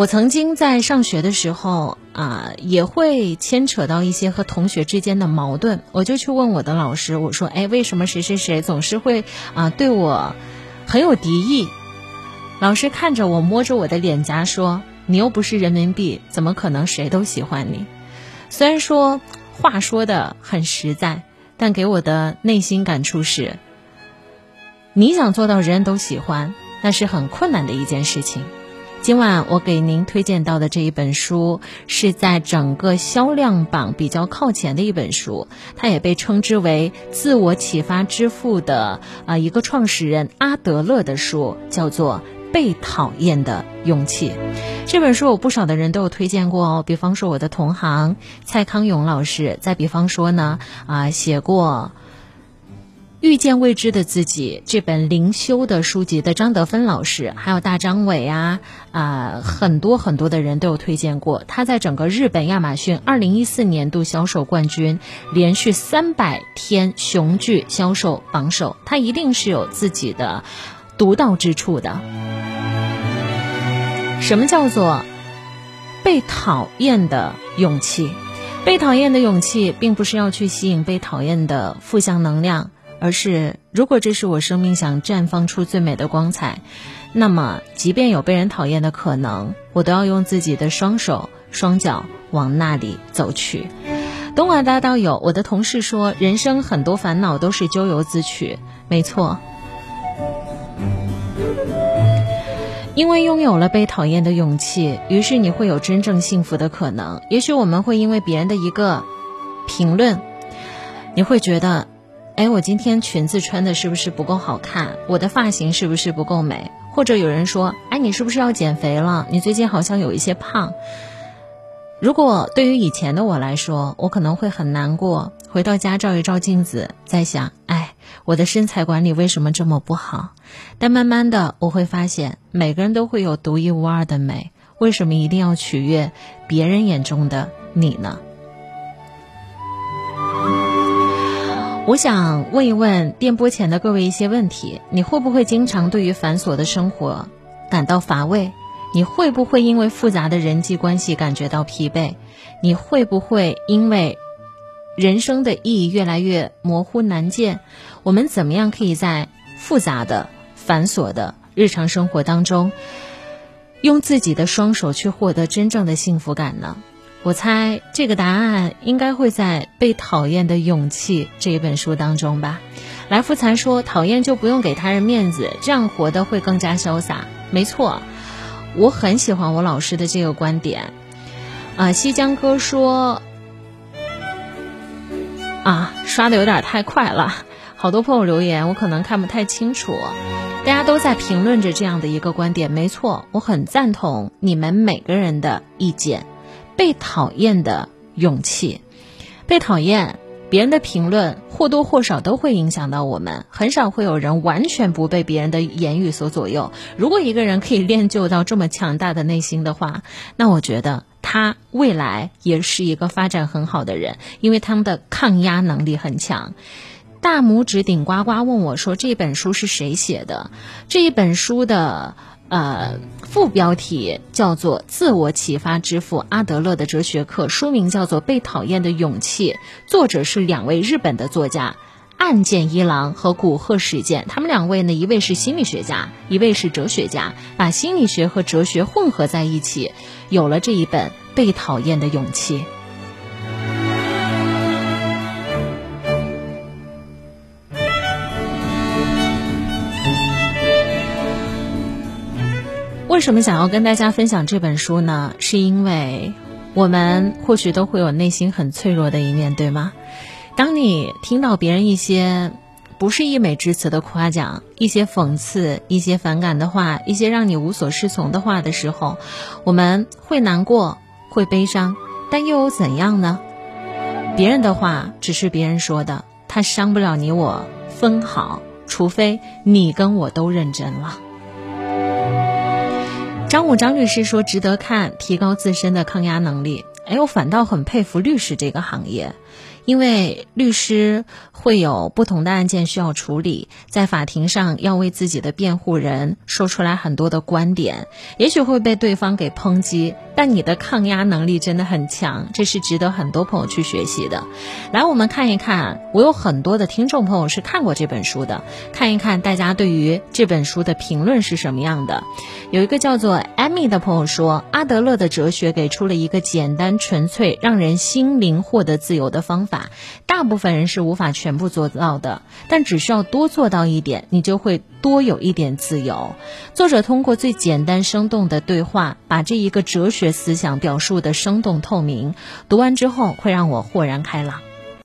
我曾经在上学的时候啊，也会牵扯到一些和同学之间的矛盾，我就去问我的老师，我说：“哎，为什么谁谁谁总是会啊对我很有敌意？”老师看着我，摸着我的脸颊说：“你又不是人民币，怎么可能谁都喜欢你？”虽然说话说的很实在，但给我的内心感触是：你想做到人人都喜欢，那是很困难的一件事情。今晚我给您推荐到的这一本书，是在整个销量榜比较靠前的一本书，它也被称之为“自我启发之父”的啊一个创始人阿德勒的书，叫做《被讨厌的勇气》。这本书有不少的人都有推荐过哦，比方说我的同行蔡康永老师，再比方说呢啊写过。遇见未知的自己这本灵修的书籍的张德芬老师，还有大张伟啊啊，很多很多的人都有推荐过。他在整个日本亚马逊二零一四年度销售冠军，连续三百天雄踞销售榜首，他一定是有自己的独到之处的。什么叫做被讨厌的勇气？被讨厌的勇气，并不是要去吸引被讨厌的负向能量。而是，如果这是我生命想绽放出最美的光彩，那么即便有被人讨厌的可能，我都要用自己的双手双脚往那里走去。东莞大道有我的同事说，人生很多烦恼都是咎由自取。没错，因为拥有了被讨厌的勇气，于是你会有真正幸福的可能。也许我们会因为别人的一个评论，你会觉得。哎，我今天裙子穿的是不是不够好看？我的发型是不是不够美？或者有人说，哎，你是不是要减肥了？你最近好像有一些胖。如果对于以前的我来说，我可能会很难过，回到家照一照镜子，在想，哎，我的身材管理为什么这么不好？但慢慢的，我会发现，每个人都会有独一无二的美，为什么一定要取悦别人眼中的你呢？我想问一问电波前的各位一些问题：你会不会经常对于繁琐的生活感到乏味？你会不会因为复杂的人际关系感觉到疲惫？你会不会因为人生的意义越来越模糊难见？我们怎么样可以在复杂的、繁琐的日常生活当中，用自己的双手去获得真正的幸福感呢？我猜这个答案应该会在《被讨厌的勇气》这一本书当中吧。来福才说：“讨厌就不用给他人面子，这样活得会更加潇洒。”没错，我很喜欢我老师的这个观点。啊，西江哥说：“啊，刷的有点太快了，好多朋友留言，我可能看不太清楚。大家都在评论着这样的一个观点。没错，我很赞同你们每个人的意见。”被讨厌的勇气，被讨厌，别人的评论或多或少都会影响到我们。很少会有人完全不被别人的言语所左右。如果一个人可以练就到这么强大的内心的话，那我觉得他未来也是一个发展很好的人，因为他们的抗压能力很强。大拇指顶呱呱问我说：“这本书是谁写的？”这一本书的。呃，副标题叫做《自我启发之父阿德勒的哲学课》，书名叫做《被讨厌的勇气》，作者是两位日本的作家岸见一郎和古贺史健。他们两位呢，一位是心理学家，一位是哲学家，把心理学和哲学混合在一起，有了这一本《被讨厌的勇气》。为什么想要跟大家分享这本书呢？是因为我们或许都会有内心很脆弱的一面，对吗？当你听到别人一些不是溢美之词的夸奖、一些讽刺、一些反感的话、一些让你无所适从的话的时候，我们会难过、会悲伤，但又有怎样呢？别人的话只是别人说的，他伤不了你我分毫，除非你跟我都认真了。张武张律师说：“值得看，提高自身的抗压能力。”哎，我反倒很佩服律师这个行业，因为律师会有不同的案件需要处理，在法庭上要为自己的辩护人说出来很多的观点，也许会被对方给抨击，但你的抗压能力真的很强，这是值得很多朋友去学习的。来，我们看一看，我有很多的听众朋友是看过这本书的，看一看大家对于这本书的评论是什么样的。有一个叫做艾米的朋友说，阿德勒的哲学给出了一个简单纯粹、让人心灵获得自由的方法，大部分人是无法全部做到的，但只需要多做到一点，你就会多有一点自由。作者通过最简单生动的对话，把这一个哲学思想表述的生动透明，读完之后会让我豁然开朗。